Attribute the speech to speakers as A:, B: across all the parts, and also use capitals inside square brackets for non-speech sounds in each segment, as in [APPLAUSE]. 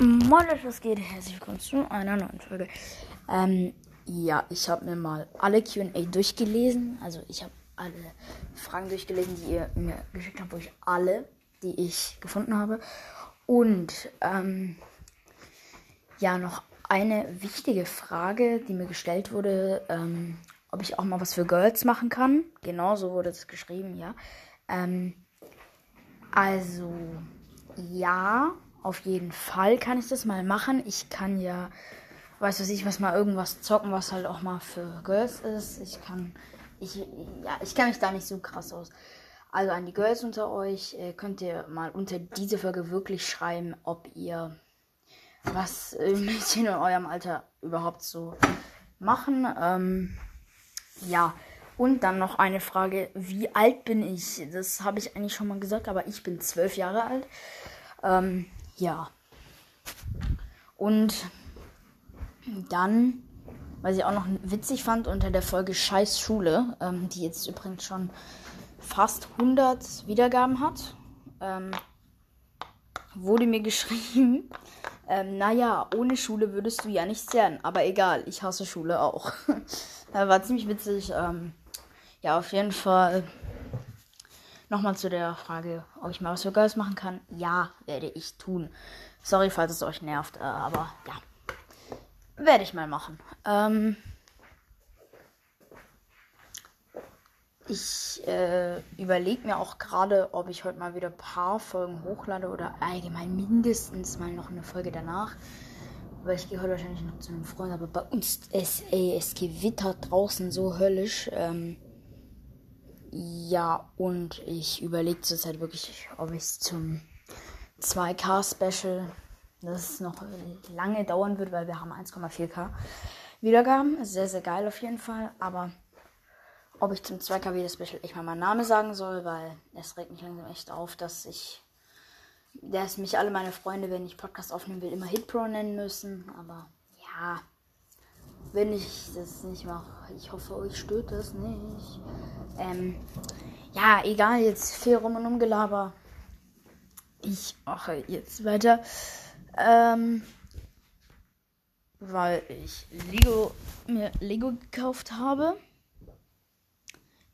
A: Moin Leute, was geht? Herzlich willkommen zu einer neuen Folge. Ähm, ja, ich habe mir mal alle Q&A durchgelesen. Also ich habe alle Fragen durchgelesen, die ihr mir geschickt habt, wo ich alle, die ich gefunden habe. Und ähm, ja, noch eine wichtige Frage, die mir gestellt wurde, ähm, ob ich auch mal was für Girls machen kann. Genau so wurde es geschrieben, ja. Ähm, also, ja, auf jeden Fall kann ich das mal machen. Ich kann ja, weiß was ich, was mal irgendwas zocken, was halt auch mal für Girls ist. Ich kann, ich, ja, ich kenne mich da nicht so krass aus. Also an die Girls unter euch äh, könnt ihr mal unter diese Folge wirklich schreiben, ob ihr was äh, [LAUGHS] Mädchen in eurem Alter überhaupt so machen. Ähm, ja, und dann noch eine Frage, wie alt bin ich? Das habe ich eigentlich schon mal gesagt, aber ich bin zwölf Jahre alt. Ähm, ja. Und dann, was ich auch noch witzig fand, unter der Folge Scheiß Schule, ähm, die jetzt übrigens schon fast 100 Wiedergaben hat, ähm, wurde mir [LAUGHS] geschrieben, ähm, naja, ohne Schule würdest du ja nichts lernen. Aber egal, ich hasse Schule auch. [LAUGHS] war ziemlich witzig. Ähm, ja, auf jeden Fall. Nochmal zu der Frage, ob ich mal was für Girls machen kann. Ja, werde ich tun. Sorry, falls es euch nervt, äh, aber ja. Werde ich mal machen. Ähm, ich äh, überlege mir auch gerade, ob ich heute mal wieder ein paar Folgen hochlade oder allgemein mindestens mal noch eine Folge danach. Weil ich gehe heute wahrscheinlich noch zu einem Freund, aber bei uns es, ey, es gewittert draußen so höllisch. Ähm, ja, und ich überlege zurzeit wirklich, ob ich es zum 2K-Special, das noch lange dauern wird, weil wir haben 1,4K Wiedergaben. Sehr, sehr geil auf jeden Fall. Aber ob ich zum 2K wieder Special echt mal meinen Namen sagen soll, weil es regt mich langsam echt auf, dass ich, dass mich alle meine Freunde, wenn ich Podcast aufnehmen will, immer Hitpro nennen müssen. Aber ja, wenn ich das nicht mache, ich hoffe, euch stört das nicht. Ähm, ja, egal, jetzt viel rum und umgelaber. Ich mache jetzt weiter. Ähm, weil ich Lego, mir Lego gekauft habe.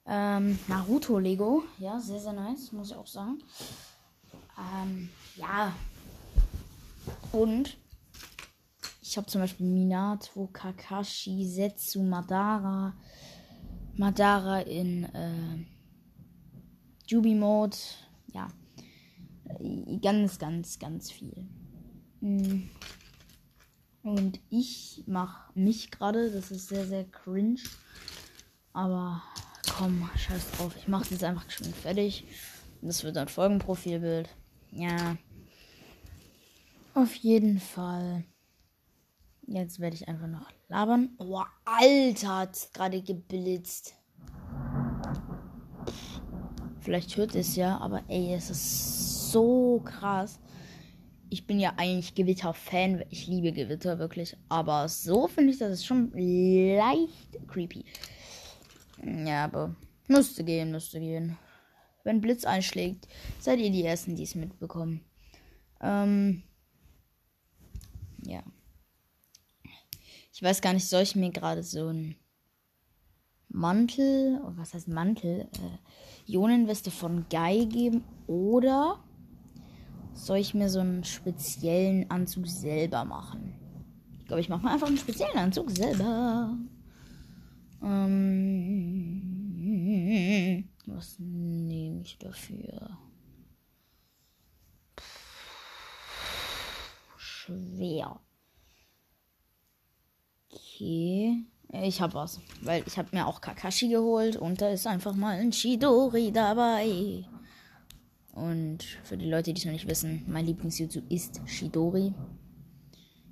A: Ähm, Naruto Lego. Ja, sehr, sehr nice, muss ich auch sagen. Ähm, ja. Und ich habe zum Beispiel Minato, Kakashi, Setsu, Madara. Madara in äh, Jubi Mode. Ja. Ganz, ganz, ganz viel. Mm. Und ich mache mich gerade. Das ist sehr, sehr cringe. Aber komm, scheiß drauf. Ich mache jetzt einfach geschwind fertig. Das wird ein Folgenprofilbild. Ja. Auf jeden Fall. Jetzt werde ich einfach noch labern. Oh, Alter, hat gerade geblitzt. Vielleicht hört es ja, aber ey, es ist so krass. Ich bin ja eigentlich Gewitter-Fan. Ich liebe Gewitter wirklich. Aber so finde ich, das ist schon leicht creepy. Ja, aber müsste gehen, müsste gehen. Wenn Blitz einschlägt, seid ihr die Ersten, die es mitbekommen. Ähm, ja. Ich weiß gar nicht, soll ich mir gerade so ein Mantel, oh, was heißt Mantel, äh, Ionenweste von Guy geben oder soll ich mir so einen speziellen Anzug selber machen? Ich glaube, ich mache mal einfach einen speziellen Anzug selber. Ähm, was nehme ich dafür? Schwer. Okay. Ich habe was. Weil ich habe mir auch Kakashi geholt und da ist einfach mal ein Shidori dabei. Und für die Leute, die es noch nicht wissen, mein Lieblingsjutsu ist Shidori.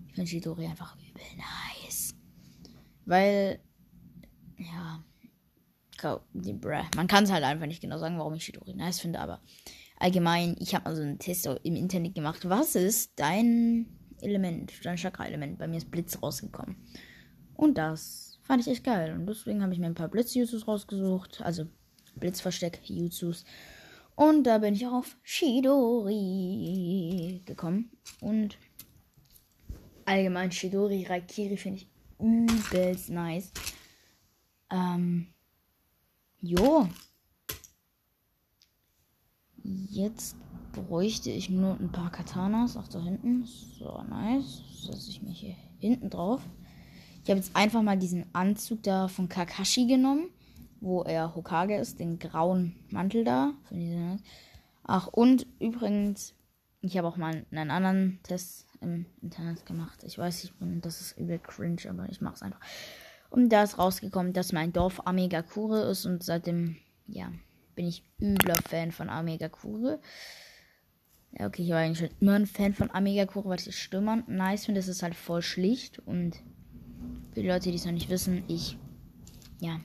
A: Ich finde Shidori einfach übel nice. Weil ja. Man kann es halt einfach nicht genau sagen, warum ich Shidori nice finde, aber allgemein, ich habe mal so einen Test im Internet gemacht. Was ist dein Element, dein Chakra-Element? Bei mir ist Blitz rausgekommen. Und das fand ich echt geil. Und deswegen habe ich mir ein paar Blitz-Jutsus rausgesucht. Also Blitzversteck-Jutsus. Und da bin ich auch auf Shidori gekommen. Und allgemein Shidori Raikiri finde ich übelst nice. Ähm, jo. Jetzt bräuchte ich nur ein paar Katanas. Auch da hinten. So, nice. Setze ich mich hier hinten drauf. Ich habe jetzt einfach mal diesen Anzug da von Kakashi genommen, wo er Hokage ist, den grauen Mantel da. Ach, und übrigens, ich habe auch mal einen anderen Test im Internet gemacht. Ich weiß, ich bin, das ist übel cringe, aber ich mache es einfach. Und da ist rausgekommen, dass mein Dorf Amegakure ist und seitdem, ja, bin ich übler Fan von Amegakure. Ja, okay, ich war eigentlich schon immer ein Fan von Amegakure, weil ich das Stürmer nice finde. Das ist halt voll schlicht und für die Leute, die es noch nicht wissen, ich, ja,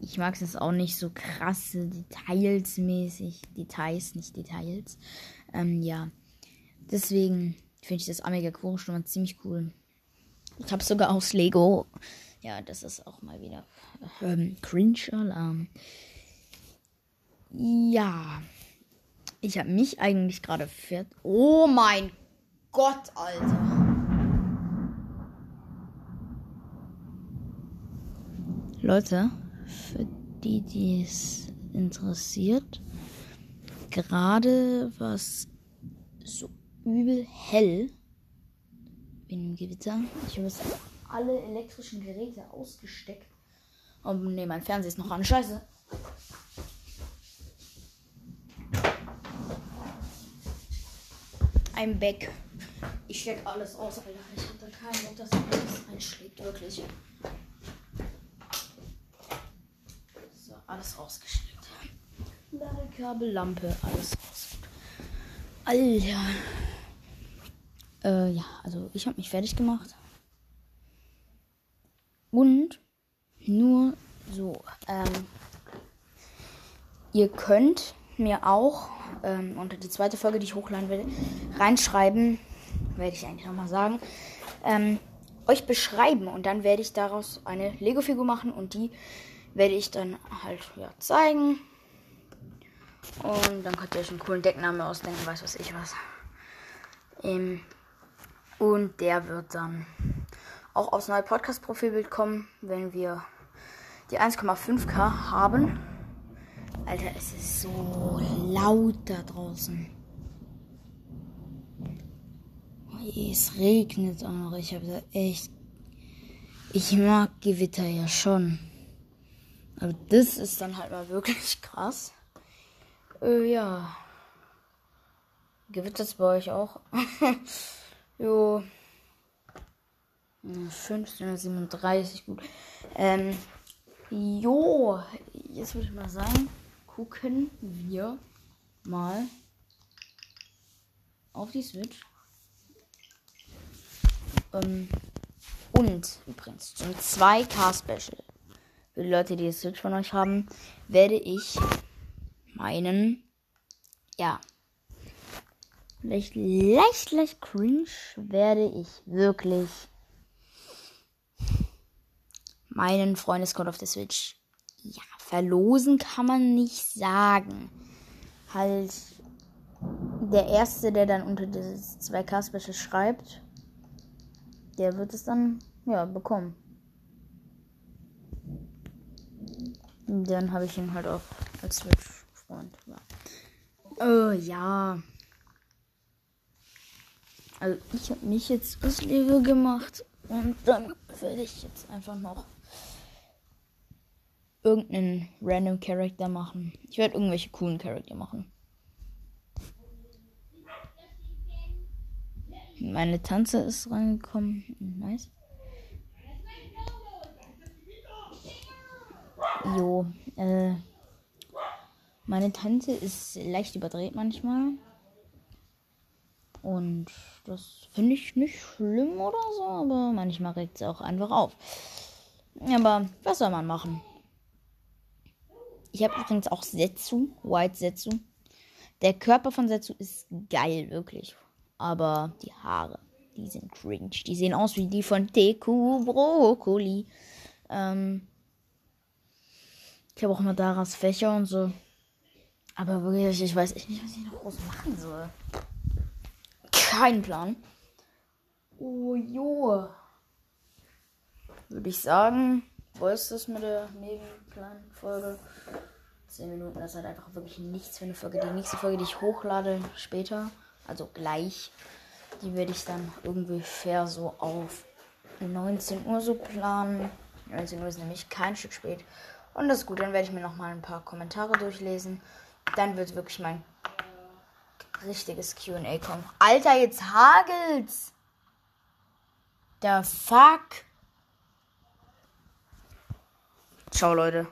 A: ich mag es auch nicht so krasse Details mäßig. Details, nicht Details. Ähm, ja. Deswegen finde ich das Amiga Core schon mal ziemlich cool. Ich habe sogar aus Lego. Ja, das ist auch mal wieder ähm, Cringe-Alarm. Ja. Ich habe mich eigentlich gerade fährt. Oh mein Gott, Alter. Leute, für die, die es interessiert, gerade was so übel hell wie im Gewitter. Ich habe jetzt alle elektrischen Geräte ausgesteckt. Und ne, mein Fernseher ist noch an. Scheiße. I'm back. Ich steck alles aus, Alter. Ich da keinen Bock, dass alles einschlägt, wirklich. Rausgesteckt. Ladekabel, Lampe, alles raus. Alter. Äh, ja, also ich habe mich fertig gemacht. Und nur so, ähm, ihr könnt mir auch ähm, unter die zweite Folge, die ich hochladen will, reinschreiben, werde ich eigentlich nochmal sagen, ähm, euch beschreiben und dann werde ich daraus eine Lego-Figur machen und die werde ich dann halt ja, zeigen. Und dann könnt ihr euch einen coolen Decknamen ausdenken, weiß was ich was. Ähm, und der wird dann auch aufs neue Podcast-Profilbild kommen, wenn wir die 1,5k haben. Alter, es ist so laut da draußen. Es regnet auch noch. Ich habe da echt. Ich mag Gewitter ja schon. Aber das ist dann halt mal wirklich [LAUGHS] krass. Äh, ja. Gewittert es bei euch auch? [LAUGHS] Jo. 1537, gut. Ähm, jo, jetzt würde ich mal sagen, gucken wir mal auf die Switch. Ähm, und übrigens zum 2K Special. Leute, die die Switch von euch haben, werde ich meinen, ja, vielleicht leicht, leicht cringe werde ich wirklich meinen Freundescode auf der Switch. Ja, verlosen kann man nicht sagen. Halt der erste, der dann unter dieses 2K Special schreibt, der wird es dann ja bekommen. Und dann habe ich ihn halt auch als Switch-Freund. Ja. Äh, ja. Also ich habe mich jetzt Liebe gemacht und dann werde ich jetzt einfach noch irgendeinen random Charakter machen. Ich werde irgendwelche coolen Charakter machen. Meine Tante ist reingekommen. Nice. Jo, äh, meine Tante ist leicht überdreht manchmal. Und das finde ich nicht schlimm oder so, aber manchmal regt es auch einfach auf. Aber was soll man machen? Ich habe übrigens auch Setsu, White Setsu. Der Körper von Setsu ist geil, wirklich. Aber die Haare, die sind cringe. Die sehen aus wie die von Deku Brokkoli. Ähm, ich habe auch mal Daras Fächer und so. Aber wirklich, ich weiß echt nicht, was ich noch groß machen soll keinen Plan. Oh jo. Würde ich sagen, wo ist das mit der kleinen Folge? 10 Minuten, das ist halt einfach wirklich nichts für eine Folge. Die nächste Folge, die ich hochlade später, also gleich, die werde ich dann ungefähr so auf 19 Uhr so planen. 19 Uhr ist nämlich kein Stück spät. Und das ist gut, dann werde ich mir noch mal ein paar Kommentare durchlesen. Dann wird wirklich mein richtiges QA kommen. Alter, jetzt hagelt's! Der Fuck! Ciao, Leute.